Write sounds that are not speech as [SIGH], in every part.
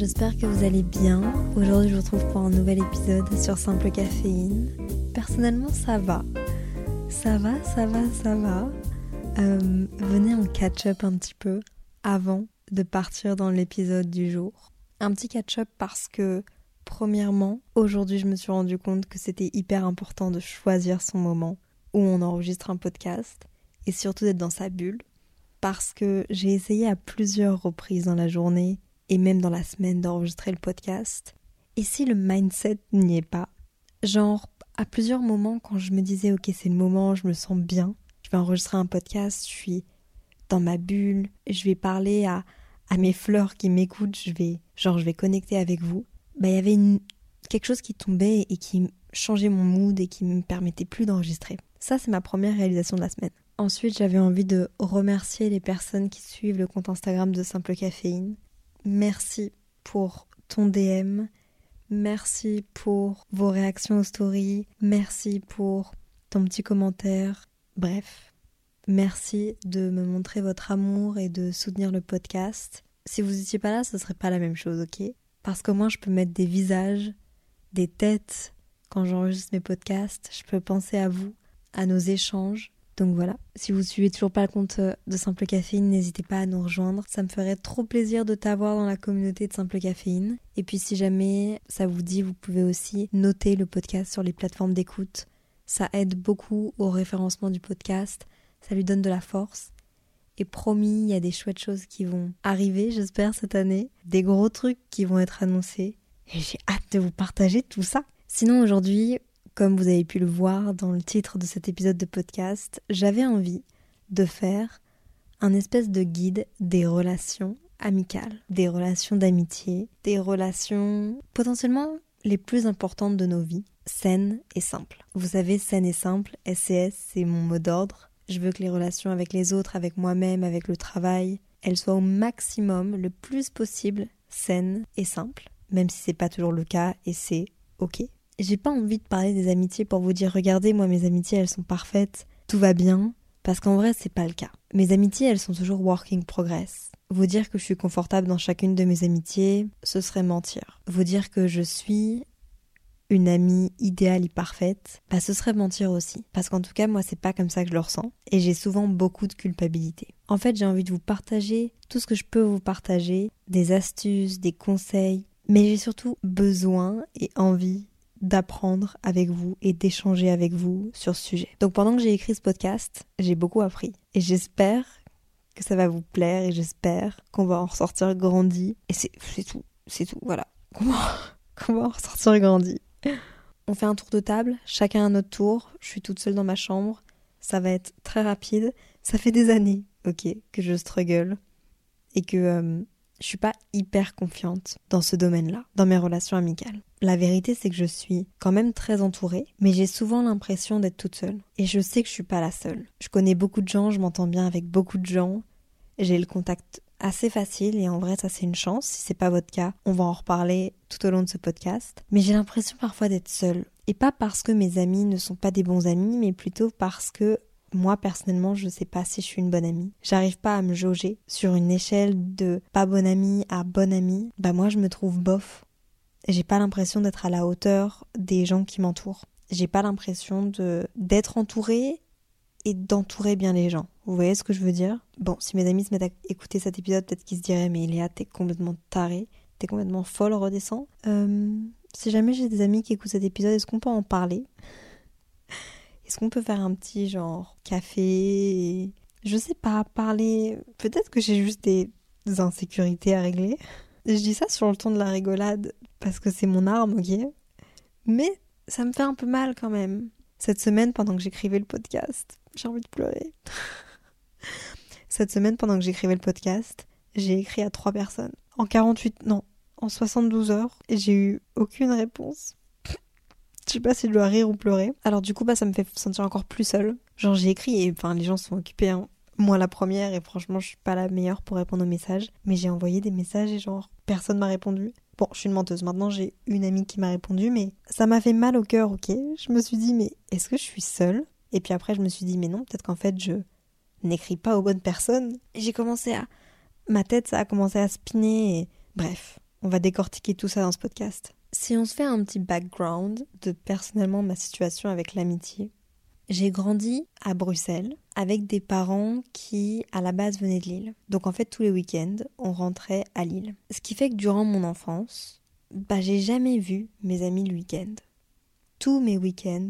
J'espère que vous allez bien. Aujourd'hui, je vous retrouve pour un nouvel épisode sur Simple Caféine. Personnellement, ça va. Ça va, ça va, ça va. Euh, venez en catch-up un petit peu avant de partir dans l'épisode du jour. Un petit catch-up parce que, premièrement, aujourd'hui, je me suis rendu compte que c'était hyper important de choisir son moment où on enregistre un podcast et surtout d'être dans sa bulle parce que j'ai essayé à plusieurs reprises dans la journée et même dans la semaine d'enregistrer le podcast. Et si le mindset n'y est pas, genre à plusieurs moments quand je me disais ok c'est le moment, je me sens bien, je vais enregistrer un podcast, je suis dans ma bulle, je vais parler à, à mes fleurs qui m'écoutent, je vais genre je vais connecter avec vous. Bah il y avait une, quelque chose qui tombait et qui changeait mon mood et qui me permettait plus d'enregistrer. Ça c'est ma première réalisation de la semaine. Ensuite, j'avais envie de remercier les personnes qui suivent le compte Instagram de Simple Caféine. Merci pour ton DM. Merci pour vos réactions aux stories. Merci pour ton petit commentaire. Bref, merci de me montrer votre amour et de soutenir le podcast. Si vous n'étiez pas là, ce serait pas la même chose, ok? Parce que moi, je peux mettre des visages, des têtes quand j'enregistre mes podcasts. Je peux penser à vous, à nos échanges. Donc voilà, si vous suivez toujours pas le compte de Simple Caféine, n'hésitez pas à nous rejoindre. Ça me ferait trop plaisir de t'avoir dans la communauté de Simple Caféine. Et puis si jamais ça vous dit, vous pouvez aussi noter le podcast sur les plateformes d'écoute. Ça aide beaucoup au référencement du podcast, ça lui donne de la force. Et promis, il y a des chouettes choses qui vont arriver, j'espère, cette année. Des gros trucs qui vont être annoncés. Et j'ai hâte de vous partager tout ça. Sinon, aujourd'hui, comme vous avez pu le voir dans le titre de cet épisode de podcast, j'avais envie de faire un espèce de guide des relations amicales, des relations d'amitié, des relations potentiellement les plus importantes de nos vies, saines et simples. Vous savez, saines et simples, SCS, c'est mon mot d'ordre. Je veux que les relations avec les autres, avec moi-même, avec le travail, elles soient au maximum, le plus possible, saines et simples, même si c'est pas toujours le cas et c'est ok. J'ai pas envie de parler des amitiés pour vous dire regardez, moi mes amitiés elles sont parfaites, tout va bien, parce qu'en vrai c'est pas le cas. Mes amitiés elles sont toujours working progress. Vous dire que je suis confortable dans chacune de mes amitiés, ce serait mentir. Vous dire que je suis une amie idéale et parfaite, bah ce serait mentir aussi. Parce qu'en tout cas, moi, c'est pas comme ça que je le ressens. Et j'ai souvent beaucoup de culpabilité. En fait, j'ai envie de vous partager tout ce que je peux vous partager, des astuces, des conseils. Mais j'ai surtout besoin et envie d'apprendre avec vous et d'échanger avec vous sur ce sujet. Donc pendant que j'ai écrit ce podcast, j'ai beaucoup appris. Et j'espère que ça va vous plaire et j'espère qu'on va en ressortir grandi. Et c'est tout, c'est tout, voilà. [LAUGHS] Qu'on va, en ressortir grandi. On fait un tour de table, chacun à notre tour. Je suis toute seule dans ma chambre. Ça va être très rapide. Ça fait des années, ok, que je struggle et que euh, je suis pas hyper confiante dans ce domaine-là, dans mes relations amicales. La vérité, c'est que je suis quand même très entourée, mais j'ai souvent l'impression d'être toute seule. Et je sais que je suis pas la seule. Je connais beaucoup de gens, je m'entends bien avec beaucoup de gens. J'ai le contact assez facile et en vrai ça c'est une chance. Si c'est pas votre cas, on va en reparler tout au long de ce podcast. Mais j'ai l'impression parfois d'être seule. Et pas parce que mes amis ne sont pas des bons amis, mais plutôt parce que moi personnellement je sais pas si je suis une bonne amie. J'arrive pas à me jauger sur une échelle de pas bonne amie à bonne amie. Bah moi je me trouve bof. J'ai pas l'impression d'être à la hauteur des gens qui m'entourent. J'ai pas l'impression de d'être entourée et d'entourer bien les gens. Vous voyez ce que je veux dire? Bon, si mes amis se mettent à écouter cet épisode, peut-être qu'ils se diraient Mais Léa, t'es complètement tarée, t'es complètement folle, redescends. Euh, si jamais j'ai des amis qui écoutent cet épisode, est-ce qu'on peut en parler? Est-ce qu'on peut faire un petit genre café Je sais pas, parler? Peut-être que j'ai juste des insécurités à régler. Je dis ça sur le ton de la rigolade parce que c'est mon arme, ok? Mais ça me fait un peu mal quand même. Cette semaine, pendant que j'écrivais le podcast, j'ai envie de pleurer. [LAUGHS] Cette semaine, pendant que j'écrivais le podcast, j'ai écrit à trois personnes. En 48, non, en 72 heures, et j'ai eu aucune réponse. Je sais pas si je dois rire ou pleurer. Alors du coup, bah, ça me fait sentir encore plus seule. Genre, j'ai écrit et enfin, les gens sont occupés. Hein. Moi, la première, et franchement, je suis pas la meilleure pour répondre aux messages. Mais j'ai envoyé des messages et genre, personne m'a répondu. Bon, je suis une menteuse. Maintenant, j'ai une amie qui m'a répondu, mais ça m'a fait mal au cœur, ok? Je me suis dit, mais est-ce que je suis seule? Et puis après, je me suis dit, mais non, peut-être qu'en fait, je n'écris pas aux bonnes personnes. J'ai commencé à. Ma tête, ça a commencé à spinner et. Bref, on va décortiquer tout ça dans ce podcast. Si on se fait un petit background de personnellement ma situation avec l'amitié, j'ai grandi à Bruxelles avec des parents qui à la base venaient de Lille. Donc en fait tous les week-ends on rentrait à Lille. Ce qui fait que durant mon enfance, bah j'ai jamais vu mes amis le week-end. Tous mes week-ends,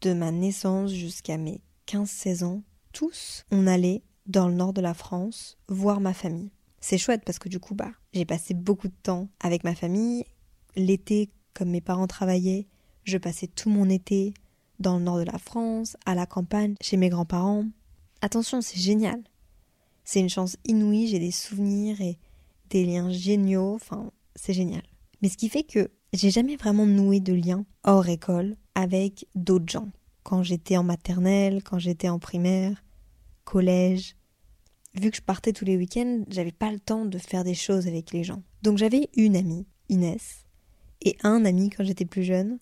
de ma naissance jusqu'à mes 15-16 ans, tous, on allait dans le nord de la France voir ma famille. C'est chouette parce que du coup, bah, j'ai passé beaucoup de temps avec ma famille. L'été, comme mes parents travaillaient, je passais tout mon été dans le nord de la France, à la campagne, chez mes grands-parents. Attention, c'est génial. C'est une chance inouïe, j'ai des souvenirs et des liens géniaux, enfin, c'est génial. Mais ce qui fait que j'ai jamais vraiment noué de lien hors école avec d'autres gens. Quand j'étais en maternelle, quand j'étais en primaire, collège. Vu que je partais tous les week-ends, j'avais pas le temps de faire des choses avec les gens. Donc j'avais une amie, Inès, et un ami quand j'étais plus jeune,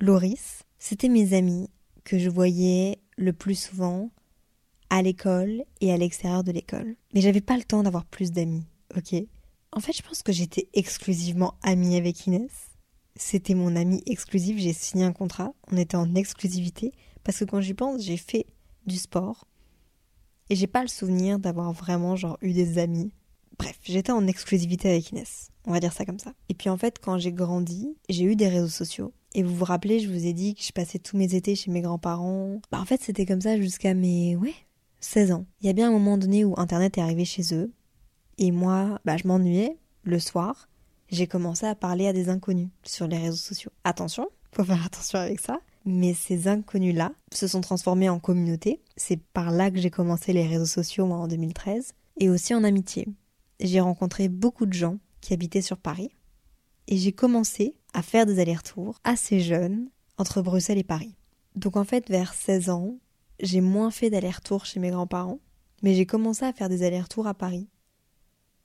Loris. C'était mes amis que je voyais le plus souvent à l'école et à l'extérieur de l'école. Mais j'avais pas le temps d'avoir plus d'amis, ok? En fait, je pense que j'étais exclusivement amie avec Inès. C'était mon amie exclusive, j'ai signé un contrat, on était en exclusivité, parce que quand j'y pense, j'ai fait du sport, et j'ai pas le souvenir d'avoir vraiment genre eu des amis. Bref, j'étais en exclusivité avec Inès. On va dire ça comme ça. Et puis en fait, quand j'ai grandi, j'ai eu des réseaux sociaux. Et vous vous rappelez, je vous ai dit que je passais tous mes étés chez mes grands-parents. Bah en fait, c'était comme ça jusqu'à mes ouais, 16 ans. Il y a bien un moment donné où internet est arrivé chez eux et moi, bah je m'ennuyais le soir. J'ai commencé à parler à des inconnus sur les réseaux sociaux. Attention, faut faire attention avec ça mais ces inconnus-là se sont transformés en communauté. C'est par là que j'ai commencé les réseaux sociaux, moi, en 2013, et aussi en amitié. J'ai rencontré beaucoup de gens qui habitaient sur Paris, et j'ai commencé à faire des allers-retours assez jeunes entre Bruxelles et Paris. Donc en fait, vers 16 ans, j'ai moins fait d'allers-retours chez mes grands-parents, mais j'ai commencé à faire des allers-retours à Paris.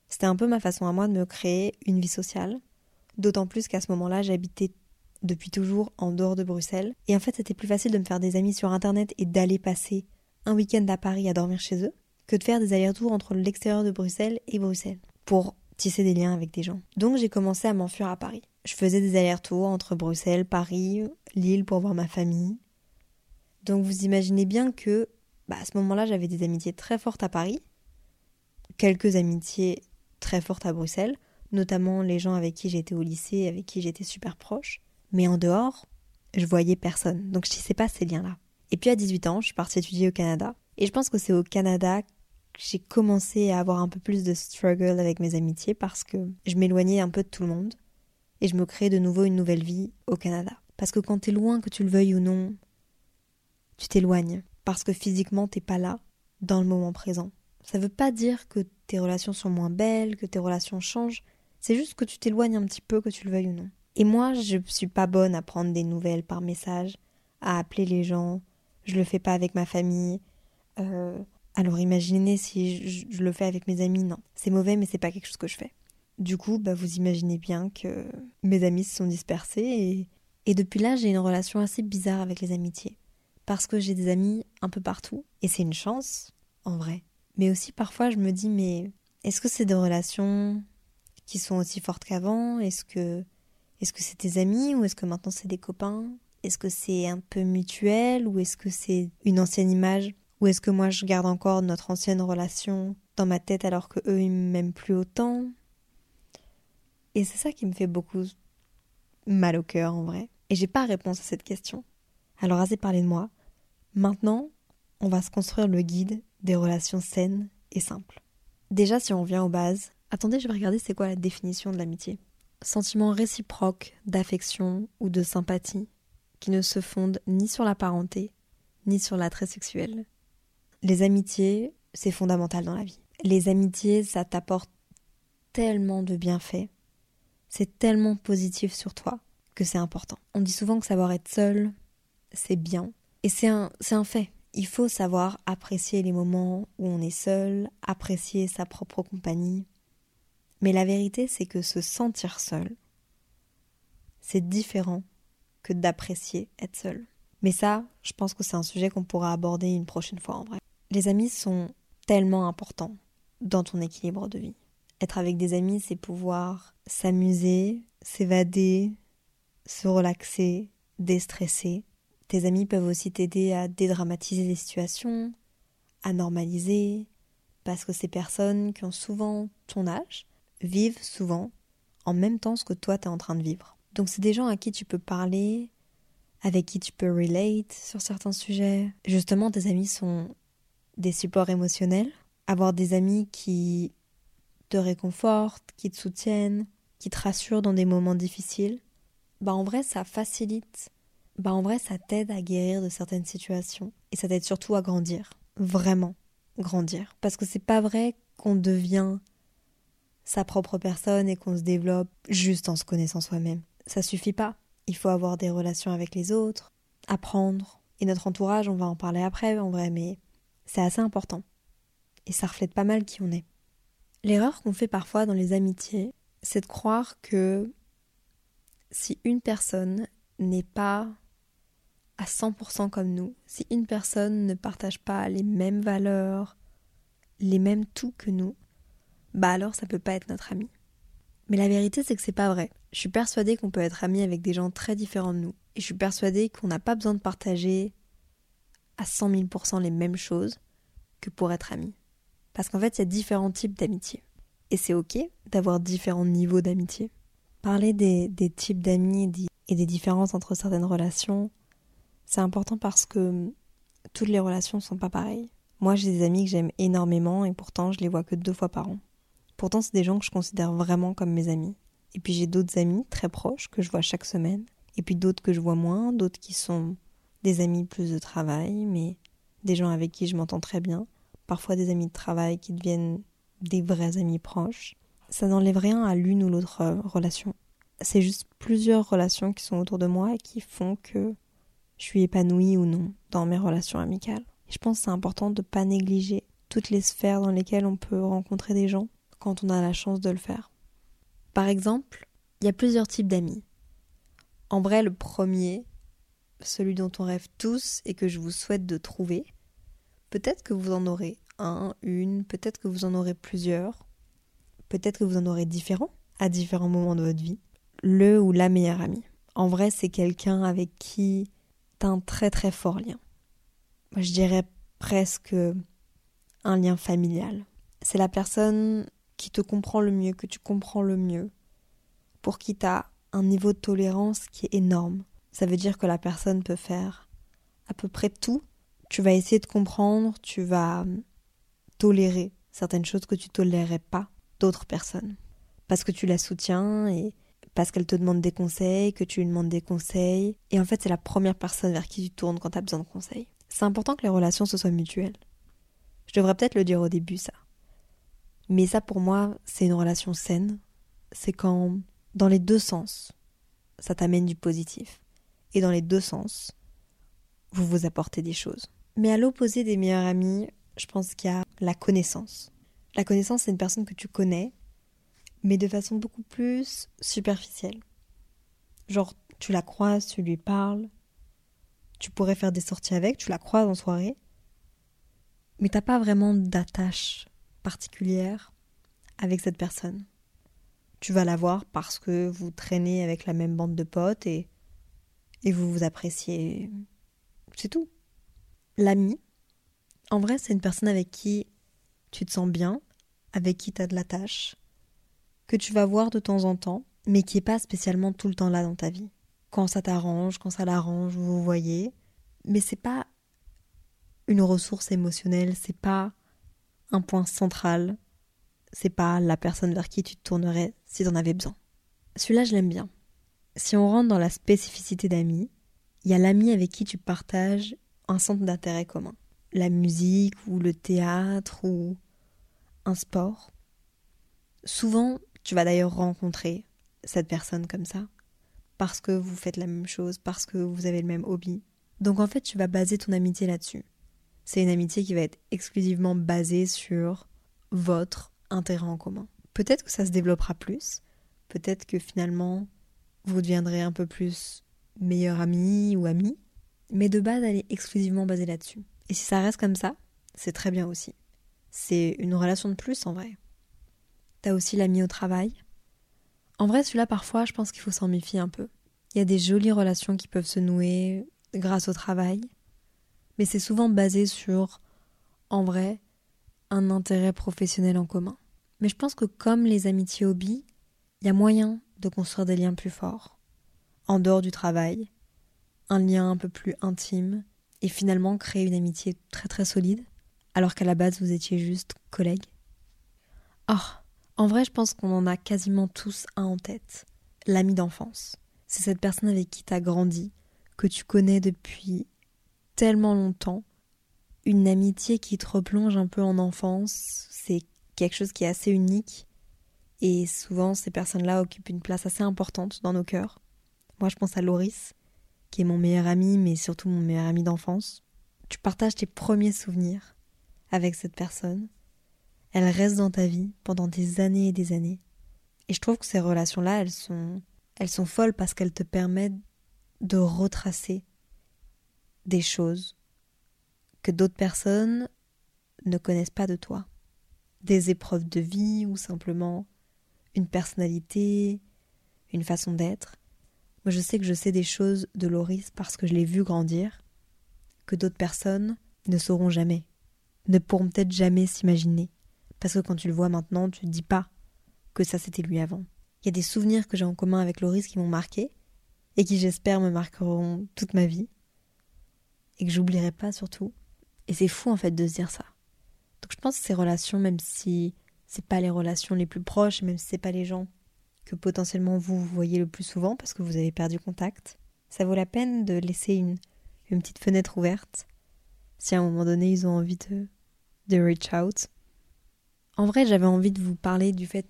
C'était un peu ma façon à moi de me créer une vie sociale, d'autant plus qu'à ce moment-là, j'habitais depuis toujours en dehors de Bruxelles. Et en fait, c'était plus facile de me faire des amis sur Internet et d'aller passer un week-end à Paris à dormir chez eux que de faire des allers-retours entre l'extérieur de Bruxelles et Bruxelles pour tisser des liens avec des gens. Donc j'ai commencé à m'enfuir à Paris. Je faisais des allers-retours entre Bruxelles, Paris, Lille pour voir ma famille. Donc vous imaginez bien que bah, à ce moment-là, j'avais des amitiés très fortes à Paris, quelques amitiés très fortes à Bruxelles, notamment les gens avec qui j'étais au lycée, avec qui j'étais super proche. Mais en dehors, je voyais personne. Donc je tissais pas ces liens-là. Et puis à 18 ans, je suis partie étudier au Canada. Et je pense que c'est au Canada j'ai commencé à avoir un peu plus de struggle avec mes amitiés parce que je m'éloignais un peu de tout le monde. Et je me créais de nouveau une nouvelle vie au Canada. Parce que quand t'es loin, que tu le veuilles ou non, tu t'éloignes. Parce que physiquement, t'es pas là, dans le moment présent. Ça veut pas dire que tes relations sont moins belles, que tes relations changent. C'est juste que tu t'éloignes un petit peu, que tu le veuilles ou non. Et moi, je suis pas bonne à prendre des nouvelles par message, à appeler les gens. Je le fais pas avec ma famille. Euh, alors imaginez si je, le fais avec mes amis, non. C'est mauvais, mais c'est pas quelque chose que je fais. Du coup, bah, vous imaginez bien que mes amis se sont dispersés et, et depuis là, j'ai une relation assez bizarre avec les amitiés. Parce que j'ai des amis un peu partout. Et c'est une chance, en vrai. Mais aussi parfois, je me dis, mais est-ce que c'est des relations qui sont aussi fortes qu'avant? Est-ce que est-ce que c'est tes amis ou est-ce que maintenant c'est des copains? Est-ce que c'est un peu mutuel ou est-ce que c'est une ancienne image? Ou est-ce que moi je garde encore notre ancienne relation dans ma tête alors que eux ils m'aiment plus autant? Et c'est ça qui me fait beaucoup mal au cœur en vrai. Et j'ai pas réponse à cette question. Alors assez parlé de moi. Maintenant, on va se construire le guide des relations saines et simples. Déjà, si on vient aux bases, attendez, je vais regarder c'est quoi la définition de l'amitié sentiment réciproque d'affection ou de sympathie, qui ne se fondent ni sur la parenté, ni sur l'attrait sexuel. Les amitiés, c'est fondamental dans la vie. Les amitiés, ça t'apporte tellement de bienfaits. C'est tellement positif sur toi que c'est important. On dit souvent que savoir être seul, c'est bien. Et c'est un, un fait. Il faut savoir apprécier les moments où on est seul, apprécier sa propre compagnie. Mais la vérité, c'est que se sentir seul, c'est différent que d'apprécier être seul. Mais ça, je pense que c'est un sujet qu'on pourra aborder une prochaine fois en vrai. Les amis sont tellement importants dans ton équilibre de vie. Être avec des amis, c'est pouvoir s'amuser, s'évader, se relaxer, déstresser. Tes amis peuvent aussi t'aider à dédramatiser les situations, à normaliser, parce que ces personnes qui ont souvent ton âge vivent souvent en même temps ce que toi tu es en train de vivre. Donc c'est des gens à qui tu peux parler, avec qui tu peux relate sur certains sujets. Justement, tes amis sont des supports émotionnels. Avoir des amis qui te réconfortent, qui te soutiennent, qui te rassurent dans des moments difficiles, bah en vrai ça facilite. Bah en vrai ça t'aide à guérir de certaines situations et ça t'aide surtout à grandir, vraiment grandir parce que c'est pas vrai qu'on devient sa propre personne et qu'on se développe juste en se connaissant soi-même ça suffit pas. Il faut avoir des relations avec les autres, apprendre. Et notre entourage, on va en parler après en vrai, mais c'est assez important. Et ça reflète pas mal qui on est. L'erreur qu'on fait parfois dans les amitiés, c'est de croire que si une personne n'est pas à 100% comme nous, si une personne ne partage pas les mêmes valeurs, les mêmes tout que nous, bah alors ça peut pas être notre ami. Mais la vérité, c'est que c'est pas vrai. Je suis persuadée qu'on peut être ami avec des gens très différents de nous. Et je suis persuadée qu'on n'a pas besoin de partager à 100 000% les mêmes choses que pour être ami. Parce qu'en fait, il y a différents types d'amitié. Et c'est ok d'avoir différents niveaux d'amitié. Parler des, des types d'amis et des différences entre certaines relations, c'est important parce que toutes les relations ne sont pas pareilles. Moi, j'ai des amis que j'aime énormément et pourtant je les vois que deux fois par an. Pourtant, c'est des gens que je considère vraiment comme mes amis. Et puis j'ai d'autres amis très proches que je vois chaque semaine. Et puis d'autres que je vois moins, d'autres qui sont des amis plus de travail, mais des gens avec qui je m'entends très bien. Parfois des amis de travail qui deviennent des vrais amis proches. Ça n'enlève rien à l'une ou l'autre euh, relation. C'est juste plusieurs relations qui sont autour de moi et qui font que je suis épanouie ou non dans mes relations amicales. Je pense que c'est important de ne pas négliger toutes les sphères dans lesquelles on peut rencontrer des gens quand on a la chance de le faire. Par exemple, il y a plusieurs types d'amis. En vrai, le premier, celui dont on rêve tous et que je vous souhaite de trouver, peut-être que vous en aurez un, une, peut-être que vous en aurez plusieurs, peut-être que vous en aurez différents à différents moments de votre vie. Le ou la meilleure amie. En vrai, c'est quelqu'un avec qui tu as un très très fort lien. Je dirais presque un lien familial. C'est la personne qui te comprend le mieux, que tu comprends le mieux, pour qui tu as un niveau de tolérance qui est énorme. Ça veut dire que la personne peut faire à peu près tout. Tu vas essayer de comprendre, tu vas tolérer certaines choses que tu tolérerais pas d'autres personnes. Parce que tu la soutiens et parce qu'elle te demande des conseils, que tu lui demandes des conseils. Et en fait, c'est la première personne vers qui tu tournes quand tu as besoin de conseils. C'est important que les relations se soient mutuelles. Je devrais peut-être le dire au début, ça. Mais ça, pour moi, c'est une relation saine. C'est quand, dans les deux sens, ça t'amène du positif. Et dans les deux sens, vous vous apportez des choses. Mais à l'opposé des meilleurs amis, je pense qu'il y a la connaissance. La connaissance, c'est une personne que tu connais, mais de façon beaucoup plus superficielle. Genre, tu la croises, tu lui parles, tu pourrais faire des sorties avec, tu la croises en soirée, mais t'as pas vraiment d'attache particulière avec cette personne. Tu vas la voir parce que vous traînez avec la même bande de potes et, et vous vous appréciez. C'est tout. L'ami, en vrai, c'est une personne avec qui tu te sens bien, avec qui tu as de la que tu vas voir de temps en temps, mais qui n'est pas spécialement tout le temps là dans ta vie. Quand ça t'arrange, quand ça l'arrange, vous vous voyez. Mais c'est pas une ressource émotionnelle, c'est pas un point central. C'est pas la personne vers qui tu te tournerais si t'en avais besoin. Celui-là, je l'aime bien. Si on rentre dans la spécificité d'amis, Il y a l'ami avec qui tu partages un centre d'intérêt commun. La musique ou le théâtre ou un sport. Souvent, tu vas d'ailleurs rencontrer cette personne comme ça, parce que vous faites la même chose, parce que vous avez le même hobby. Donc en fait, tu vas baser ton amitié là-dessus. C'est une amitié qui va être exclusivement basée sur votre intérêt en commun. Peut-être que ça se développera plus, peut-être que finalement vous deviendrez un peu plus meilleur ami ou ami, mais de base elle est exclusivement basée là-dessus. Et si ça reste comme ça, c'est très bien aussi. C'est une relation de plus en vrai. T'as aussi l'ami au travail. En vrai, celui-là, parfois, je pense qu'il faut s'en méfier un peu. Il y a des jolies relations qui peuvent se nouer grâce au travail, mais c'est souvent basé sur, en vrai, un intérêt professionnel en commun. Mais je pense que comme les amitiés hobby, il y a moyen de construire des liens plus forts, en dehors du travail, un lien un peu plus intime, et finalement créer une amitié très très solide, alors qu'à la base vous étiez juste collègues. Oh, en vrai, je pense qu'on en a quasiment tous un en tête. L'ami d'enfance. C'est cette personne avec qui tu as grandi, que tu connais depuis tellement longtemps. Une amitié qui te replonge un peu en enfance. C'est quelque chose qui est assez unique. Et souvent, ces personnes-là occupent une place assez importante dans nos cœurs. Moi, je pense à Loris, qui est mon meilleur ami, mais surtout mon meilleur ami d'enfance. Tu partages tes premiers souvenirs avec cette personne elle reste dans ta vie pendant des années et des années. Et je trouve que ces relations-là, elles sont, elles sont folles parce qu'elles te permettent de retracer des choses que d'autres personnes ne connaissent pas de toi. Des épreuves de vie ou simplement une personnalité, une façon d'être. Moi, je sais que je sais des choses de Loris parce que je l'ai vu grandir, que d'autres personnes ne sauront jamais, ne pourront peut-être jamais s'imaginer. Parce que quand tu le vois maintenant, tu ne dis pas que ça c'était lui avant. Il y a des souvenirs que j'ai en commun avec Loris qui m'ont marqué et qui j'espère me marqueront toute ma vie et que j'oublierai pas surtout. Et c'est fou en fait de se dire ça. Donc je pense que ces relations, même si c'est pas les relations les plus proches, même si c'est pas les gens que potentiellement vous, voyez le plus souvent parce que vous avez perdu contact, ça vaut la peine de laisser une, une petite fenêtre ouverte si à un moment donné ils ont envie de, de reach out en vrai, j'avais envie de vous parler du fait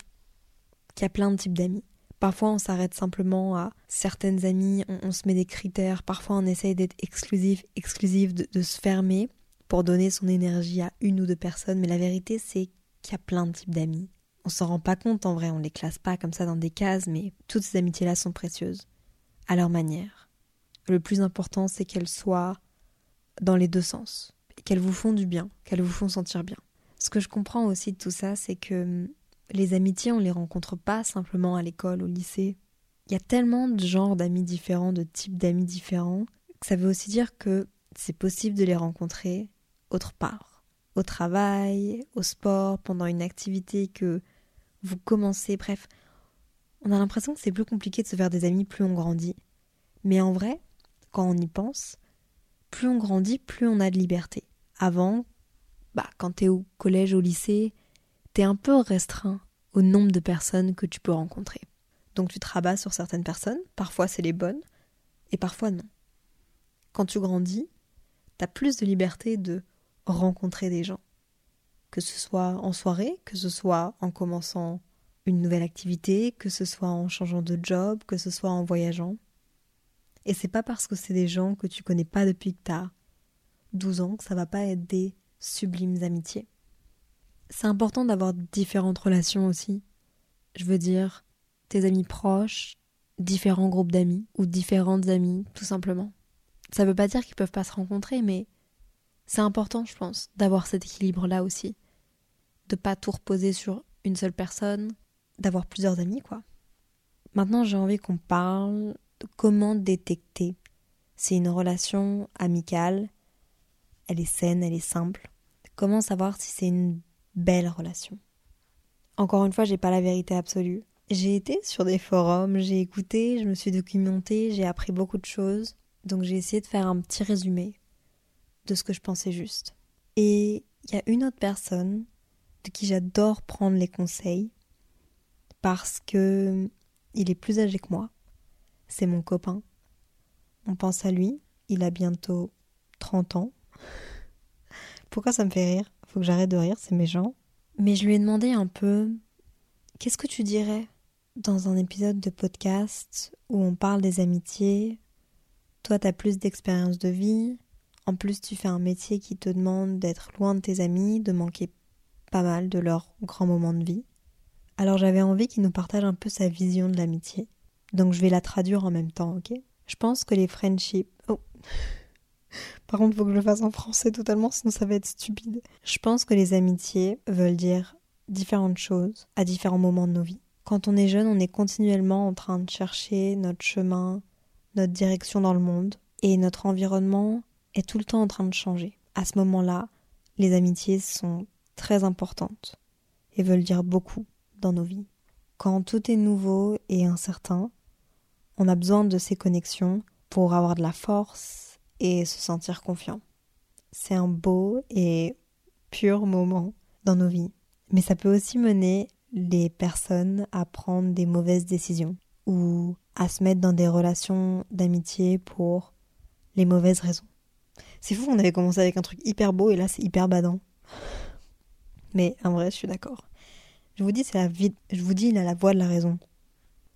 qu'il y a plein de types d'amis. Parfois, on s'arrête simplement à certaines amies, on, se met des critères. Parfois, on essaye d'être exclusif, exclusif, de, se fermer pour donner son énergie à une ou deux personnes. Mais la vérité, c'est qu'il y a plein de types d'amis. On s'en rend pas compte en vrai, on les classe pas comme ça dans des cases, mais toutes ces amitiés-là sont précieuses, à leur manière. Le plus important, c'est qu'elles soient dans les deux sens, qu'elles vous font du bien, qu'elles vous font sentir bien. Ce que je comprends aussi de tout ça, c'est que hum, les amitiés, on les rencontre pas simplement à l'école, au lycée. Il y a tellement de genres d'amis différents, de types d'amis différents, que ça veut aussi dire que c'est possible de les rencontrer autre part. Au travail, au sport, pendant une activité que vous commencez, bref. On a l'impression que c'est plus compliqué de se faire des amis plus on grandit. Mais en vrai, quand on y pense, plus on grandit, plus on a de liberté. Avant, bah, quand t'es au collège, au lycée, t'es un peu restreint au nombre de personnes que tu peux rencontrer. Donc tu te rabats sur certaines personnes, parfois c'est les bonnes, et parfois non. Quand tu grandis, t'as plus de liberté de rencontrer des gens. Que ce soit en soirée, que ce soit en commençant une nouvelle activité, que ce soit en changeant de job, que ce soit en voyageant. Et c'est pas parce que c'est des gens que tu connais pas depuis que t'as 12 ans que ça va pas être des sublimes amitiés. C'est important d'avoir différentes relations aussi. Je veux dire, tes amis proches, différents groupes d'amis ou différentes amies, tout simplement. Ça veut pas dire qu'ils peuvent pas se rencontrer, mais c'est important, je pense, d'avoir cet équilibre-là aussi. De pas tout reposer sur une seule personne, d'avoir plusieurs amis, quoi. Maintenant, j'ai envie qu'on parle de comment détecter si une relation amicale, elle est saine, elle est simple, Comment savoir si c'est une belle relation? Encore une fois, j'ai pas la vérité absolue. J'ai été sur des forums, j'ai écouté, je me suis documentée, j'ai appris beaucoup de choses. Donc j'ai essayé de faire un petit résumé de ce que je pensais juste. Et il y a une autre personne de qui j'adore prendre les conseils parce que il est plus âgé que moi. C'est mon copain. on pense à lui, il a bientôt 30 ans. [LAUGHS] Pourquoi ça me fait rire? Faut que j'arrête de rire, c'est méchant. Mais je lui ai demandé un peu qu'est-ce que tu dirais dans un épisode de podcast où on parle des amitiés? Toi, t'as plus d'expérience de vie. En plus, tu fais un métier qui te demande d'être loin de tes amis, de manquer pas mal de leurs grands moments de vie. Alors j'avais envie qu'il nous partage un peu sa vision de l'amitié. Donc je vais la traduire en même temps, ok? Je pense que les friendships... Oh [LAUGHS] Par contre, faut que je le fasse en français totalement, sinon ça va être stupide. Je pense que les amitiés veulent dire différentes choses à différents moments de nos vies. Quand on est jeune, on est continuellement en train de chercher notre chemin, notre direction dans le monde, et notre environnement est tout le temps en train de changer. À ce moment-là, les amitiés sont très importantes et veulent dire beaucoup dans nos vies. Quand tout est nouveau et incertain, on a besoin de ces connexions pour avoir de la force et se sentir confiant. C'est un beau et pur moment dans nos vies. Mais ça peut aussi mener les personnes à prendre des mauvaises décisions ou à se mettre dans des relations d'amitié pour les mauvaises raisons. C'est fou, on avait commencé avec un truc hyper beau et là c'est hyper badant. Mais en vrai, je suis d'accord. Je vous dis, c'est la vie. Je vous dis, il a la voix de la raison.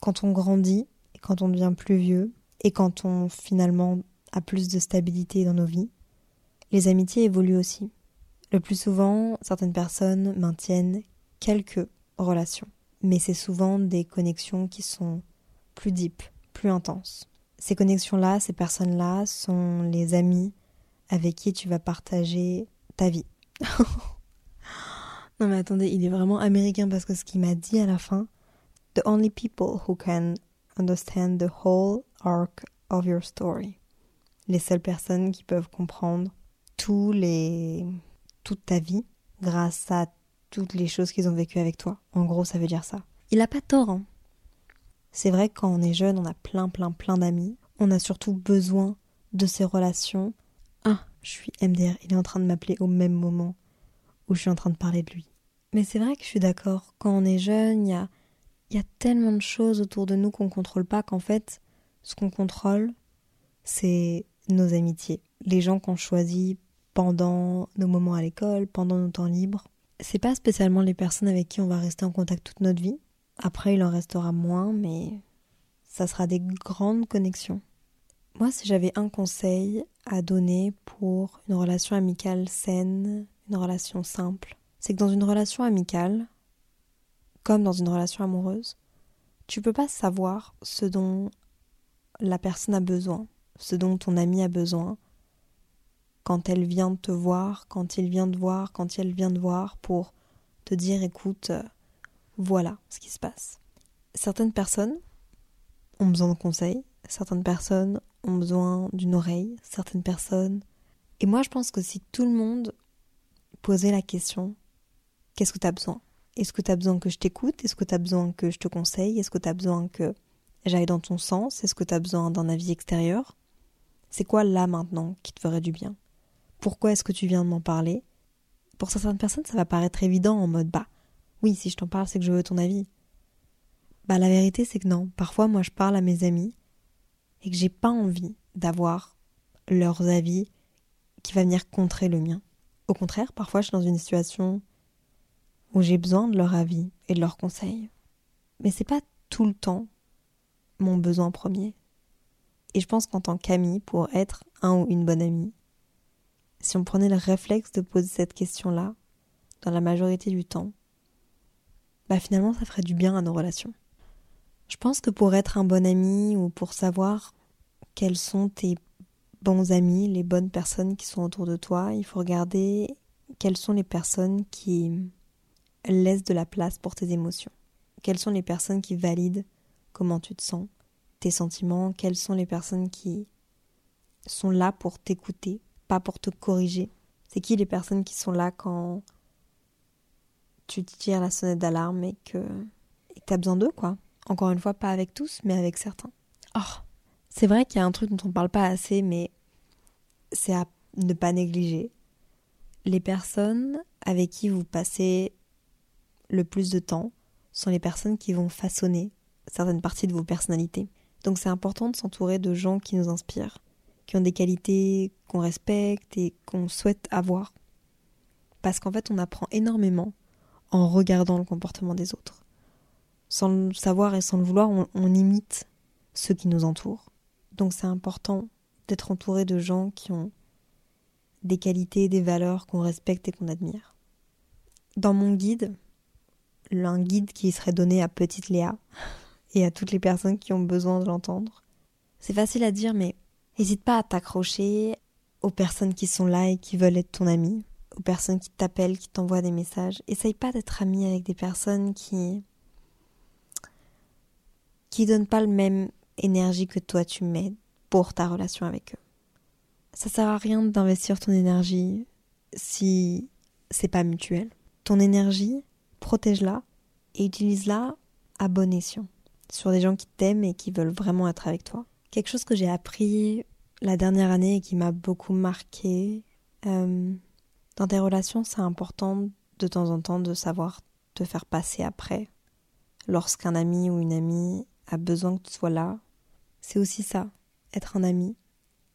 Quand on grandit, quand on devient plus vieux, et quand on finalement a plus de stabilité dans nos vies, les amitiés évoluent aussi. Le plus souvent, certaines personnes maintiennent quelques relations, mais c'est souvent des connexions qui sont plus deep, plus intenses. Ces connexions-là, ces personnes-là sont les amis avec qui tu vas partager ta vie. [LAUGHS] non mais attendez, il est vraiment américain parce que ce qu'il m'a dit à la fin, The only people who can understand the whole arc of your story. Les seules personnes qui peuvent comprendre tous les toute ta vie grâce à toutes les choses qu'ils ont vécues avec toi. En gros, ça veut dire ça. Il a pas tort, hein. C'est vrai que quand on est jeune, on a plein, plein, plein d'amis. On a surtout besoin de ces relations. Je suis MDR, il est en train de m'appeler au même moment où je suis en train de parler de lui. Mais c'est vrai que je suis d'accord. Quand on est jeune, il y a, y a tellement de choses autour de nous qu'on ne contrôle pas qu'en fait, ce qu'on contrôle, c'est nos amitiés. Les gens qu'on choisit pendant nos moments à l'école, pendant nos temps libres. C'est pas spécialement les personnes avec qui on va rester en contact toute notre vie. Après, il en restera moins, mais ça sera des grandes connexions. Moi, si j'avais un conseil à donner pour une relation amicale saine, une relation simple, c'est que dans une relation amicale, comme dans une relation amoureuse, tu peux pas savoir ce dont la personne a besoin, ce dont ton ami a besoin, quand elle vient te voir, quand il vient te voir, quand elle vient te voir pour te dire écoute, voilà ce qui se passe. Certaines personnes ont besoin de conseils, certaines personnes ont besoin d'une oreille, certaines personnes. Et moi je pense que si tout le monde posait la question qu'est-ce que tu as besoin? Est-ce que tu as besoin que je t'écoute? Est-ce que tu as besoin que je te conseille? Est-ce que tu as besoin que j'aille dans ton sens? Est-ce que tu as besoin d'un avis extérieur? C'est quoi là maintenant qui te ferait du bien? Pourquoi est-ce que tu viens de m'en parler? Pour certaines personnes, ça va paraître évident en mode bah oui, si je t'en parle, c'est que je veux ton avis. Bah la vérité, c'est que non. Parfois, moi, je parle à mes amis et que j'ai pas envie d'avoir leurs avis qui va venir contrer le mien. Au contraire, parfois, je suis dans une situation où j'ai besoin de leur avis et de leurs conseils. Mais c'est pas tout le temps mon besoin premier. Et je pense qu'en tant qu'ami, pour être un ou une bonne amie, si on prenait le réflexe de poser cette question-là, dans la majorité du temps, bah finalement ça ferait du bien à nos relations. Je pense que pour être un bon ami ou pour savoir quels sont tes bons amis, les bonnes personnes qui sont autour de toi, il faut regarder quelles sont les personnes qui laissent de la place pour tes émotions. Quelles sont les personnes qui valident comment tu te sens, tes sentiments, quelles sont les personnes qui sont là pour t'écouter, pas pour te corriger. C'est qui les personnes qui sont là quand tu tires la sonnette d'alarme et que tu as besoin d'eux, quoi. Encore une fois, pas avec tous, mais avec certains. Oh, c'est vrai qu'il y a un truc dont on ne parle pas assez, mais c'est à ne pas négliger. Les personnes avec qui vous passez le plus de temps sont les personnes qui vont façonner certaines parties de vos personnalités. Donc c'est important de s'entourer de gens qui nous inspirent, qui ont des qualités qu'on respecte et qu'on souhaite avoir. Parce qu'en fait, on apprend énormément en regardant le comportement des autres. Sans le savoir et sans le vouloir, on, imite ceux qui nous entourent. Donc c'est important d'être entouré de gens qui ont des qualités, des valeurs qu'on respecte et qu'on admire. Dans mon guide, un guide qui serait donné à petite Léa [LAUGHS] et à toutes les personnes qui ont besoin de l'entendre, c'est facile à dire, mais n'hésite pas à t'accrocher aux personnes qui sont là et qui veulent être ton ami, aux personnes qui t'appellent, qui t'envoient des messages. Essaye pas d'être ami avec des personnes qui qui donnent pas le même énergie que toi tu mets pour ta relation avec eux. Ça sert à rien d'investir ton énergie si c'est pas mutuel. Ton énergie, protège-la et utilise-la à bon escient sur des gens qui t'aiment et qui veulent vraiment être avec toi. Quelque chose que j'ai appris la dernière année et qui m'a beaucoup marqué, euh, dans tes relations, c'est important de temps en temps de savoir te faire passer après. Lorsqu'un ami ou une amie a besoin que tu sois là, c'est aussi ça, être un ami,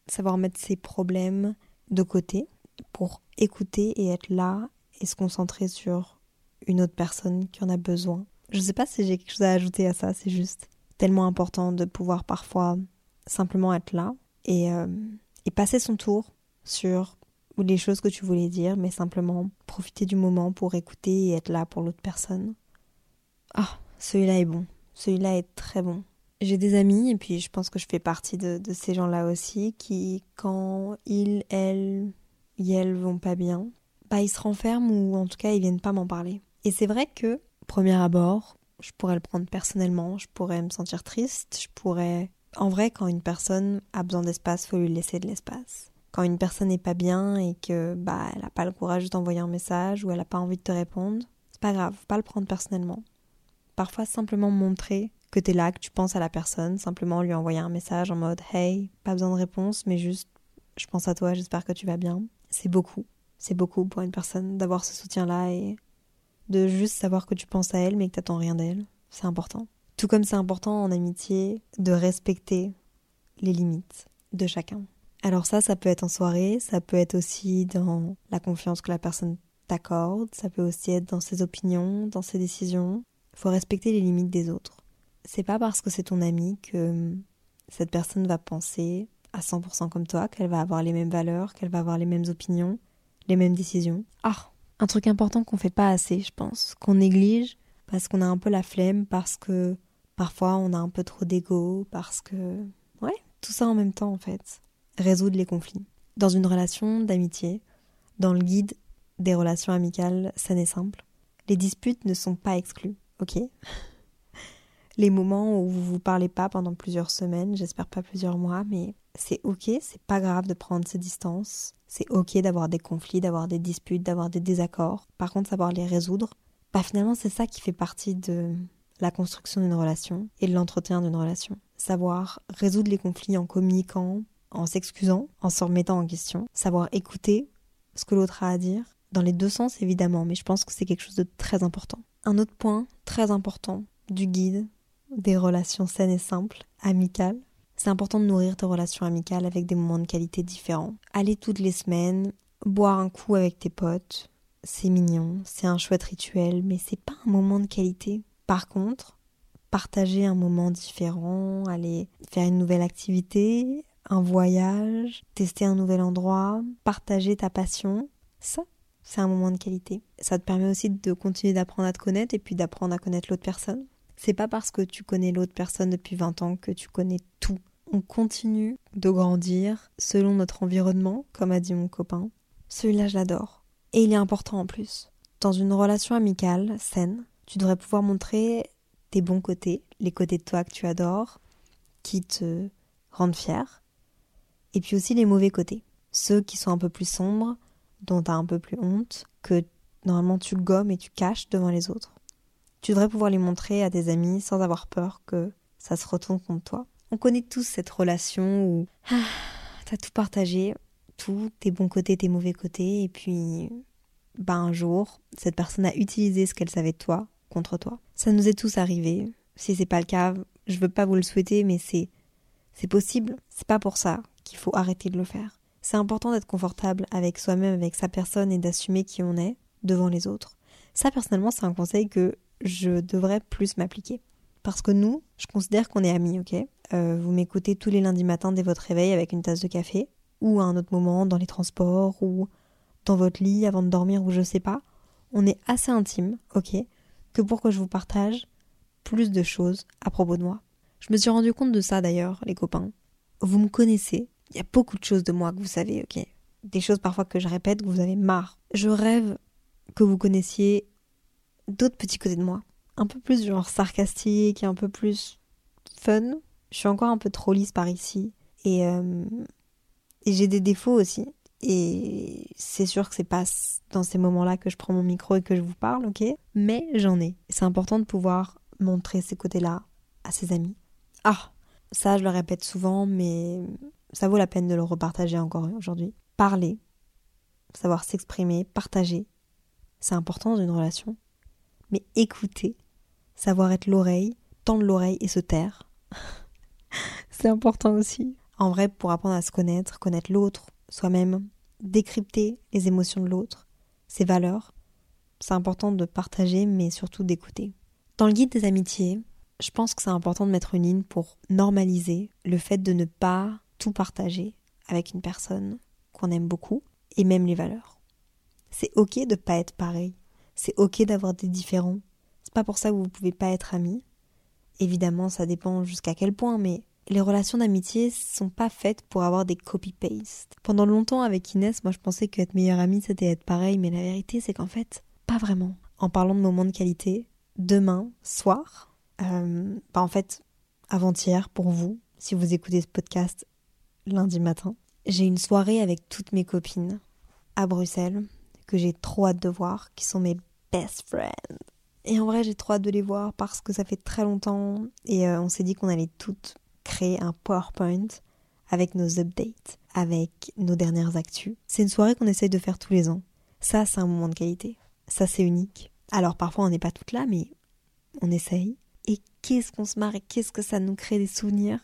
savoir mettre ses problèmes de côté pour écouter et être là et se concentrer sur une autre personne qui en a besoin. Je ne sais pas si j'ai quelque chose à ajouter à ça, c'est juste tellement important de pouvoir parfois simplement être là et, euh, et passer son tour sur les choses que tu voulais dire, mais simplement profiter du moment pour écouter et être là pour l'autre personne. Ah, celui-là est bon. Celui-là est très bon. J'ai des amis, et puis je pense que je fais partie de, ces gens-là aussi, qui, quand ils, elles, elles vont pas bien, bah ils se renferment ou en tout cas ils viennent pas m'en parler. Et c'est vrai que, premier abord, je pourrais le prendre personnellement, je pourrais me sentir triste, je pourrais... En vrai, quand une personne a besoin d'espace, faut lui laisser de l'espace. Quand une personne n'est pas bien et que bah elle a pas le courage d'envoyer un message ou elle a pas envie de te répondre, c'est pas grave, faut pas le prendre personnellement. Parfois simplement montrer que tu es là, que tu penses à la personne, simplement lui envoyer un message en mode Hey, pas besoin de réponse, mais juste je pense à toi, j'espère que tu vas bien. C'est beaucoup. C'est beaucoup pour une personne d'avoir ce soutien-là et de juste savoir que tu penses à elle mais que t'attends rien d'elle. C'est important. Tout comme c'est important en amitié de respecter les limites de chacun. Alors ça, ça peut être en soirée, ça peut être aussi dans la confiance que la personne t'accorde, ça peut aussi être dans ses opinions, dans ses décisions. Il faut respecter les limites des autres c'est pas parce que c'est ton ami que euh, cette personne va penser à 100% comme toi, qu'elle va avoir les mêmes valeurs, qu'elle va avoir les mêmes opinions, les mêmes décisions. Ah, un truc important qu'on fait pas assez, je pense, qu'on néglige parce qu'on a un peu la flemme, parce que parfois on a un peu trop d'ego, parce que ouais, tout ça en même temps en fait. Résoudre les conflits. Dans une relation d'amitié, dans le guide des relations amicales saines et simples, les disputes ne sont pas exclues, ok? Les moments où vous vous parlez pas pendant plusieurs semaines, j'espère pas plusieurs mois, mais c'est ok, c'est pas grave de prendre ses distances, c'est ok d'avoir des conflits, d'avoir des disputes, d'avoir des désaccords. Par contre, savoir les résoudre, bah finalement c'est ça qui fait partie de la construction d'une relation et de l'entretien d'une relation. Savoir résoudre les conflits en communiquant, en s'excusant, en se remettant en question, savoir écouter ce que l'autre a à dire, dans les deux sens évidemment, mais je pense que c'est quelque chose de très important. Un autre point très important du guide, des relations saines et simples, amicales. C'est important de nourrir tes relations amicales avec des moments de qualité différents. Aller toutes les semaines, boire un coup avec tes potes, c'est mignon, c'est un chouette rituel, mais c'est pas un moment de qualité. Par contre, partager un moment différent, aller faire une nouvelle activité, un voyage, tester un nouvel endroit, partager ta passion, ça, c'est un moment de qualité. Ça te permet aussi de continuer d'apprendre à te connaître et puis d'apprendre à connaître l'autre personne. C'est pas parce que tu connais l'autre personne depuis 20 ans que tu connais tout. On continue de grandir selon notre environnement, comme a dit mon copain. Celui-là, je l'adore. Et il est important en plus. Dans une relation amicale, saine, tu devrais pouvoir montrer tes bons côtés, les côtés de toi que tu adores, qui te rendent fier, et puis aussi les mauvais côtés, ceux qui sont un peu plus sombres, dont tu as un peu plus honte, que normalement tu gommes et tu caches devant les autres. Tu devrais pouvoir les montrer à tes amis sans avoir peur que ça se retourne contre toi. On connaît tous cette relation où ah, t'as tout partagé, tout, tes bons côtés, tes mauvais côtés, et puis bah un jour, cette personne a utilisé ce qu'elle savait de toi contre toi. Ça nous est tous arrivé. Si c'est pas le cas, je veux pas vous le souhaiter, mais c'est C'est possible, c'est pas pour ça qu'il faut arrêter de le faire. C'est important d'être confortable avec soi-même, avec sa personne et d'assumer qui on est devant les autres. Ça, personnellement, c'est un conseil que je devrais plus m'appliquer. Parce que nous, je considère qu'on est amis, ok? Euh, Vous m'écoutez tous les lundis matins dès votre réveil avec une tasse de café, ou à un autre moment dans les transports, ou dans votre lit avant de dormir, ou je sais pas. On est assez intime, ok? Que pour que je vous partage plus de choses à propos de moi. Je me suis rendu compte de ça d'ailleurs, les copains. Vous me connaissez, il y a beaucoup de choses de moi que vous savez, ok? Des choses parfois que je répète, que vous avez marre. Je rêve que vous connaissiez d'autres petits côtés de moi. Un peu plus genre sarcastique un peu plus fun. Je suis encore un peu trop lisse par ici. Et, euh, et j'ai des défauts aussi. Et c'est sûr que c'est pas dans ces moments-là que je prends mon micro et que je vous parle, ok? Mais j'en ai. C'est important de pouvoir montrer ces côtés-là à ses amis. Ah, ça je le répète souvent, mais ça vaut la peine de le repartager encore aujourd'hui. Parler, savoir s'exprimer, partager, c'est important dans une relation. Mais écouter, savoir être l'oreille, tendre l'oreille et se taire, [LAUGHS] c'est important aussi. En vrai, pour apprendre à se connaître, connaître l'autre, soi-même, décrypter les émotions de l'autre, ses valeurs, c'est important de partager, mais surtout d'écouter. Dans le guide des amitiés, je pense que c'est important de mettre une ligne pour normaliser le fait de ne pas tout partager avec une personne qu'on aime beaucoup, et même les valeurs. C'est ok de pas être pareil. C'est ok d'avoir des différents. C'est pas pour ça que vous pouvez pas être amis. Évidemment, ça dépend jusqu'à quel point, mais les relations d'amitié sont pas faites pour avoir des copy-paste. Pendant longtemps avec Inès, moi je pensais qu'être meilleure amie c'était être pareil, mais la vérité c'est qu'en fait, pas vraiment. En parlant de moments de qualité, demain soir, euh, bah en fait, avant-hier pour vous, si vous écoutez ce podcast lundi matin, j'ai une soirée avec toutes mes copines à Bruxelles que j'ai trop hâte de voir, qui sont mes best friends. Et en vrai, j'ai trop hâte de les voir parce que ça fait très longtemps et euh, on s'est dit qu'on allait toutes créer un PowerPoint avec nos updates, avec nos dernières actus. C'est une soirée qu'on essaye de faire tous les ans. Ça, c'est un moment de qualité. Ça, c'est unique. Alors parfois, on n'est pas toutes là, mais on essaye. Et qu'est-ce qu'on se marre et qu'est-ce que ça nous crée des souvenirs?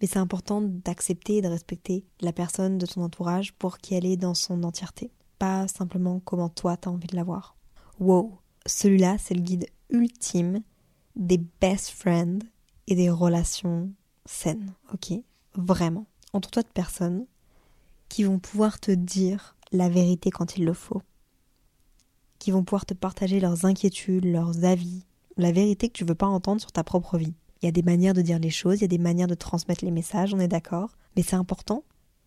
Mais c'est important d'accepter et de respecter la personne de ton entourage pour qu'elle est dans son entièreté. Pas simplement comment toi t'as envie de la voir. Wow, celui-là, c'est le guide ultime des best friends et des relations saines, ok? Vraiment. Entoure-toi de personnes qui vont pouvoir te dire la vérité quand il le faut qui vont pouvoir te partager leurs inquiétudes, leurs avis, la vérité que tu veux pas entendre sur ta propre vie. Il y a des manières de dire les choses, il y a des manières de transmettre les messages, on est d'accord, mais c'est important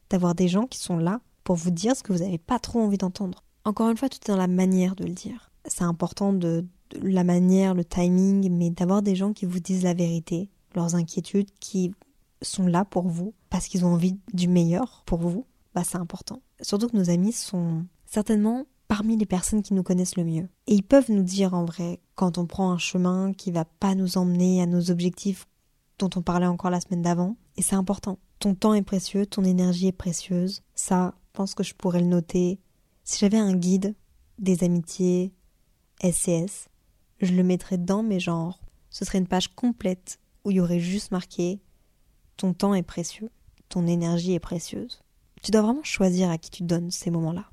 d'avoir des gens qui sont là pour vous dire ce que vous n'avez pas trop envie d'entendre. Encore une fois, tout est dans la manière de le dire. C'est important de, la manière, le timing, mais d'avoir des gens qui vous disent la vérité, leurs inquiétudes, qui sont là pour vous parce qu'ils ont envie du meilleur pour vous, bah c'est important. Surtout que nos amis sont certainement parmi les personnes qui nous connaissent le mieux. Et ils peuvent nous dire en vrai quand on prend un chemin qui va pas nous emmener à nos objectifs dont on parlait encore la semaine d'avant. Et c'est important. Ton temps est précieux, ton énergie est précieuse. Ça, pense que je pourrais le noter. Si j'avais un guide des amitiés SCS, je le mettrais dedans, mais genre, ce serait une page complète où il y aurait juste marqué ton temps est précieux, ton énergie est précieuse. Tu dois vraiment choisir à qui tu donnes ces moments-là.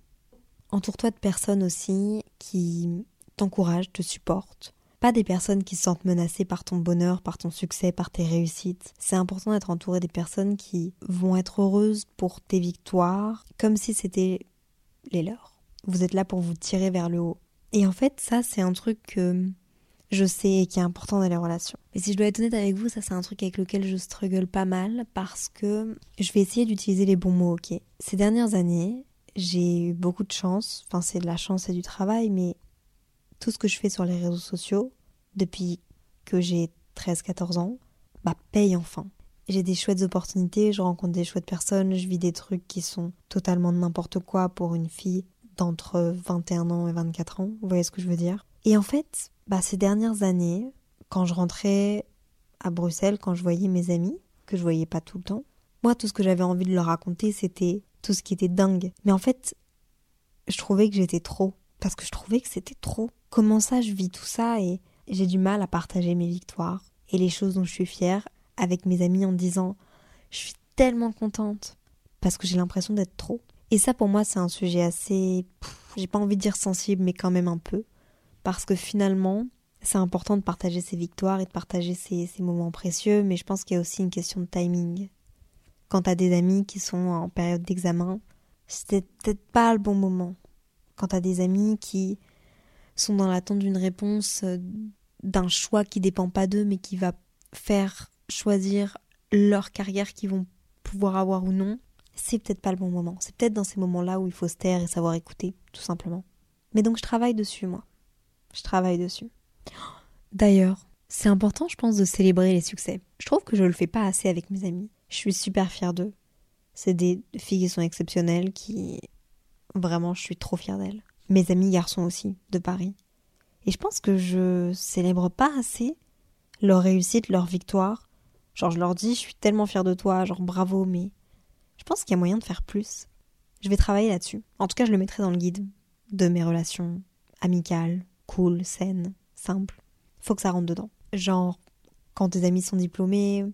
Entoure-toi de personnes aussi qui t'encouragent, te supportent. Des personnes qui se sentent menacées par ton bonheur, par ton succès, par tes réussites. C'est important d'être entouré des personnes qui vont être heureuses pour tes victoires, comme si c'était les leurs. Vous êtes là pour vous tirer vers le haut. Et en fait, ça, c'est un truc que je sais et qui est important dans les relations. Mais si je dois être honnête avec vous, ça, c'est un truc avec lequel je struggle pas mal parce que je vais essayer d'utiliser les bons mots, ok Ces dernières années, j'ai eu beaucoup de chance, enfin c'est de la chance et du travail, mais tout ce que je fais sur les réseaux sociaux depuis que j'ai 13-14 ans, bah paye enfin. J'ai des chouettes opportunités, je rencontre des chouettes personnes, je vis des trucs qui sont totalement n'importe quoi pour une fille d'entre 21 ans et 24 ans, vous voyez ce que je veux dire Et en fait, bah ces dernières années, quand je rentrais à Bruxelles, quand je voyais mes amis, que je voyais pas tout le temps, moi tout ce que j'avais envie de leur raconter c'était tout ce qui était dingue. Mais en fait, je trouvais que j'étais trop. Parce que je trouvais que c'était trop. Comment ça, je vis tout ça et j'ai du mal à partager mes victoires et les choses dont je suis fière avec mes amis en disant Je suis tellement contente parce que j'ai l'impression d'être trop. Et ça, pour moi, c'est un sujet assez. J'ai pas envie de dire sensible, mais quand même un peu. Parce que finalement, c'est important de partager ses victoires et de partager ses, moments précieux, mais je pense qu'il y a aussi une question de timing. Quand t'as des amis qui sont en période d'examen, c'était peut-être pas le bon moment. Quand t'as des amis qui sont dans l'attente d'une réponse, euh, d'un choix qui dépend pas d'eux, mais qui va faire choisir leur carrière qu'ils vont pouvoir avoir ou non, c'est peut-être pas le bon moment. C'est peut-être dans ces moments-là où il faut se taire et savoir écouter, tout simplement. Mais donc je travaille dessus, moi. Je travaille dessus. D'ailleurs, c'est important, je pense, de célébrer les succès. Je trouve que je le fais pas assez avec mes amis. Je suis super fière d'eux. C'est des filles qui sont exceptionnelles, qui. Vraiment, je suis trop fière d'elles. Mes amis garçons aussi, de Paris. Et je pense que je célèbre pas assez leur réussite, leur victoire. Genre, je leur dis, je suis tellement fière de toi, genre bravo, mais je pense qu'il y a moyen de faire plus. Je vais travailler là-dessus. En tout cas, je le mettrai dans le guide de mes relations amicales, cool, saines, simples. Faut que ça rentre dedans. Genre, quand tes amis sont diplômés,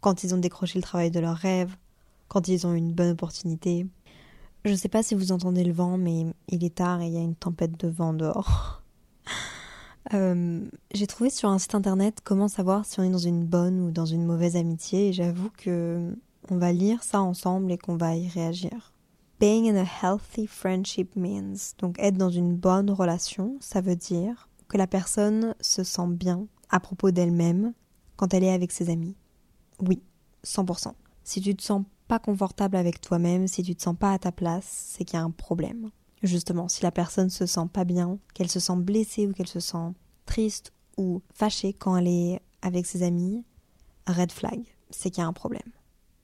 quand ils ont décroché le travail de leurs rêves, quand ils ont une bonne opportunité. Je sais pas si vous entendez le vent, mais il est tard et il y a une tempête de vent dehors. [LAUGHS] Euh, j'ai trouvé sur un site internet comment savoir si on est dans une bonne ou dans une mauvaise amitié et j'avoue que on va lire ça ensemble et qu'on va y réagir. Being in a healthy friendship means donc être dans une bonne relation, ça veut dire que la personne se sent bien à propos d'elle-même quand elle est avec ses amis. Oui, 100%. Si tu te sens pas confortable avec toi-même, si tu te sens pas à ta place, c'est qu'il y a un problème. Justement, si la personne se sent pas bien, qu'elle se sent blessée ou qu'elle se sent triste ou fâchée quand elle est avec ses amis, red flag, c'est qu'il y a un problème.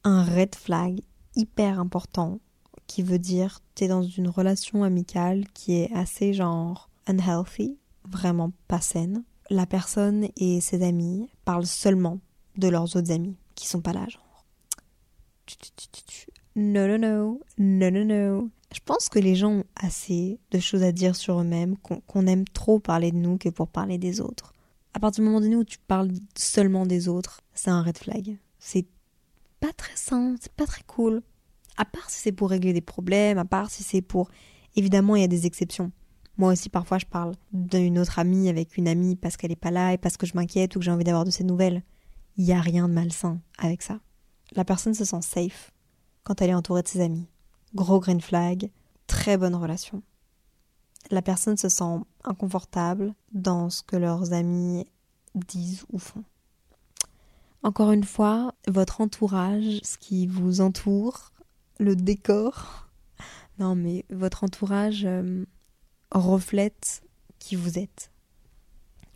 Un red flag hyper important qui veut dire tu es dans une relation amicale qui est assez genre unhealthy, vraiment pas saine. La personne et ses amis parlent seulement de leurs autres amis qui sont pas là, genre. Non, non, non, non, non, non. Je pense que les gens ont assez de choses à dire sur eux-mêmes, qu'on aime trop parler de nous que pour parler des autres. À partir du moment donné où tu parles seulement des autres, c'est un red flag. C'est pas très sain, c'est pas très cool. À part si c'est pour régler des problèmes, à part si c'est pour... Évidemment, il y a des exceptions. Moi aussi, parfois, je parle d'une autre amie avec une amie parce qu'elle est pas là et parce que je m'inquiète ou que j'ai envie d'avoir de ses nouvelles. Il n'y a rien de malsain avec ça. La personne se sent safe quand elle est entourée de ses amis. Gros green flag, très bonne relation. La personne se sent inconfortable dans ce que leurs amis disent ou font. Encore une fois, votre entourage, ce qui vous entoure, le décor, [LAUGHS] non mais votre entourage euh, reflète qui vous êtes.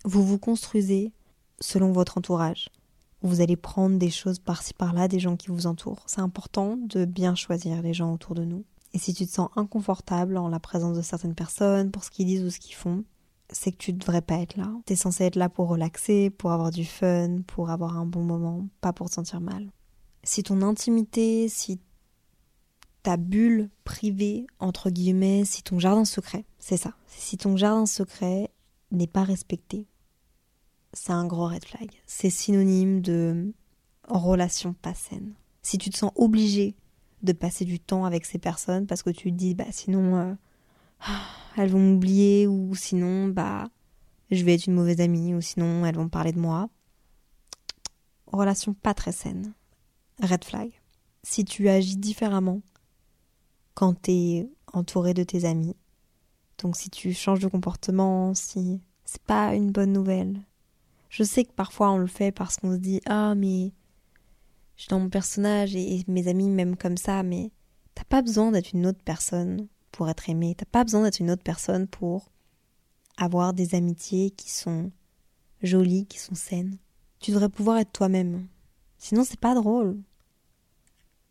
Vous vous construisez selon votre entourage vous allez prendre des choses par-ci par-là des gens qui vous entourent. C'est important de bien choisir les gens autour de nous. Et si tu te sens inconfortable en la présence de certaines personnes, pour ce qu'ils disent ou ce qu'ils font, c'est que tu ne devrais pas être là. Tu es censé être là pour relaxer, pour avoir du fun, pour avoir un bon moment, pas pour te sentir mal. Si ton intimité, si ta bulle privée, entre guillemets, si ton jardin secret, c'est ça, si ton jardin secret n'est pas respecté, c'est un gros red flag. C'est synonyme de relation pas saine. Si tu te sens obligé de passer du temps avec ces personnes parce que tu te dis bah sinon euh, elles vont m'oublier ou sinon bah je vais être une mauvaise amie ou sinon elles vont parler de moi. Relation pas très saine. Red flag. Si tu agis différemment quand tu es entouré de tes amis, donc si tu changes de comportement, si c'est pas une bonne nouvelle, je sais que parfois on le fait parce qu'on se dit Ah, mais je suis dans mon personnage et, mes amis m'aiment comme ça, mais t'as pas besoin d'être une autre personne pour être aimé. T'as pas besoin d'être une autre personne pour avoir des amitiés qui sont jolies, qui sont saines. Tu devrais pouvoir être toi-même. Sinon, c'est pas drôle.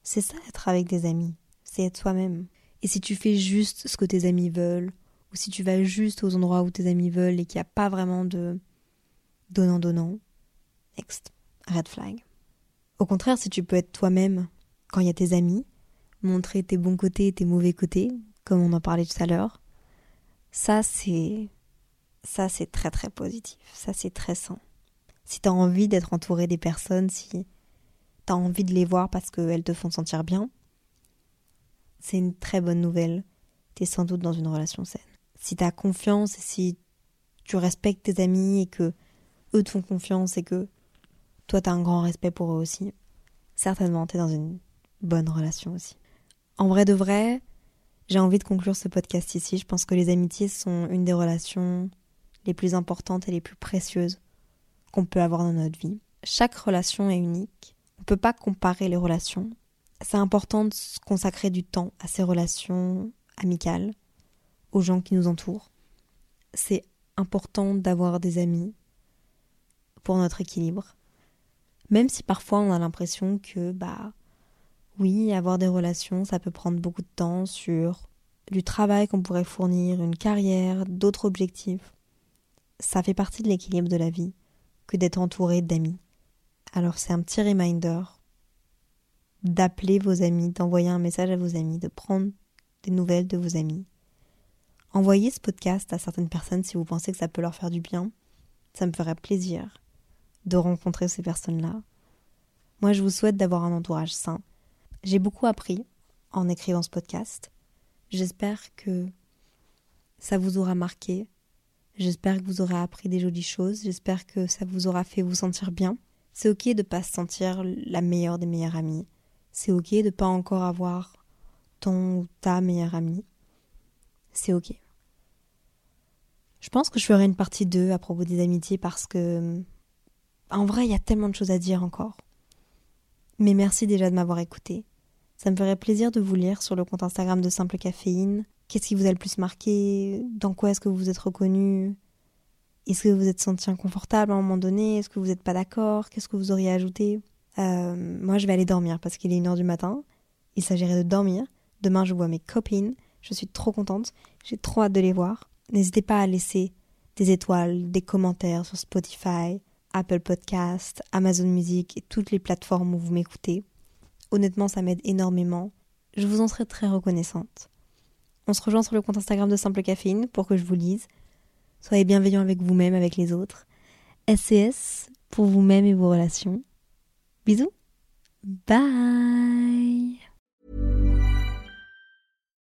C'est ça être avec des amis. C'est être soi-même. Et si tu fais juste ce que tes amis veulent, ou si tu vas juste aux endroits où tes amis veulent et qu'il n'y a pas vraiment de donnant, donnant. Next, red flag. Au contraire, si tu peux être toi-même quand il y a tes amis, montrer tes bons côtés et tes mauvais côtés, comme on en parlait tout à l'heure, ça c'est ça c'est très très positif, ça c'est très sain. Si tu as envie d'être entouré des personnes, si t'as envie de les voir parce qu'elles te font sentir bien, c'est une très bonne nouvelle. T'es sans doute dans une relation saine. Si t'as confiance et si tu respectes tes amis et que eux te font confiance et que toi t'as un grand respect pour eux aussi, certainement t'es dans une bonne relation aussi. En vrai de vrai, j'ai envie de conclure ce podcast ici. Je pense que les amitiés sont une des relations les plus importantes et les plus précieuses qu'on peut avoir dans notre vie. Chaque relation est unique. On ne peut pas comparer les relations. C'est important de consacrer du temps à ces relations amicales, aux gens qui nous entourent. C'est important d'avoir des amis pour notre équilibre. Même si parfois on a l'impression que, bah, oui, avoir des relations, ça peut prendre beaucoup de temps sur du travail qu'on pourrait fournir, une carrière, d'autres objectifs. Ça fait partie de l'équilibre de la vie que d'être entouré d'amis. Alors c'est un petit reminder d'appeler vos amis, d'envoyer un message à vos amis, de prendre des nouvelles de vos amis. Envoyez ce podcast à certaines personnes si vous pensez que ça peut leur faire du bien. Ça me ferait plaisir de rencontrer ces personnes-là. Moi, je vous souhaite d'avoir un entourage sain. J'ai beaucoup appris en écrivant ce podcast. J'espère que ça vous aura marqué. J'espère que vous aurez appris des jolies choses. J'espère que ça vous aura fait vous sentir bien. C'est ok de ne pas se sentir la meilleure des meilleures amies. C'est ok de ne pas encore avoir ton ou ta meilleure amie. C'est ok. Je pense que je ferai une partie 2 à propos des amitiés parce que en vrai, il y a tellement de choses à dire encore. Mais merci déjà de m'avoir écouté. Ça me ferait plaisir de vous lire sur le compte Instagram de Simple Caféine. Qu'est-ce qui vous a le plus marqué? Dans quoi est-ce que vous vous êtes reconnu? Est-ce que vous vous êtes senti inconfortable à un moment donné? Est-ce que vous n'êtes pas d'accord? Qu'est-ce que vous auriez ajouté? Euh, Moi, je vais aller dormir parce qu'il est 1h du matin. Il s'agirait de dormir. Demain, je vois mes copines. Je suis trop contente. J'ai trop hâte de les voir. N'hésitez pas à laisser des étoiles, des commentaires sur Spotify, Apple Podcast, Amazon Music et toutes les plateformes où vous m'écoutez. Honnêtement, ça m'aide énormément. Je vous en serai très reconnaissante. On se rejoint sur le compte Instagram de Simple Caféine pour que je vous lise. Soyez bienveillants avec vous-même, avec les autres. SCS pour vous-même et vos relations. Bisous. Bye.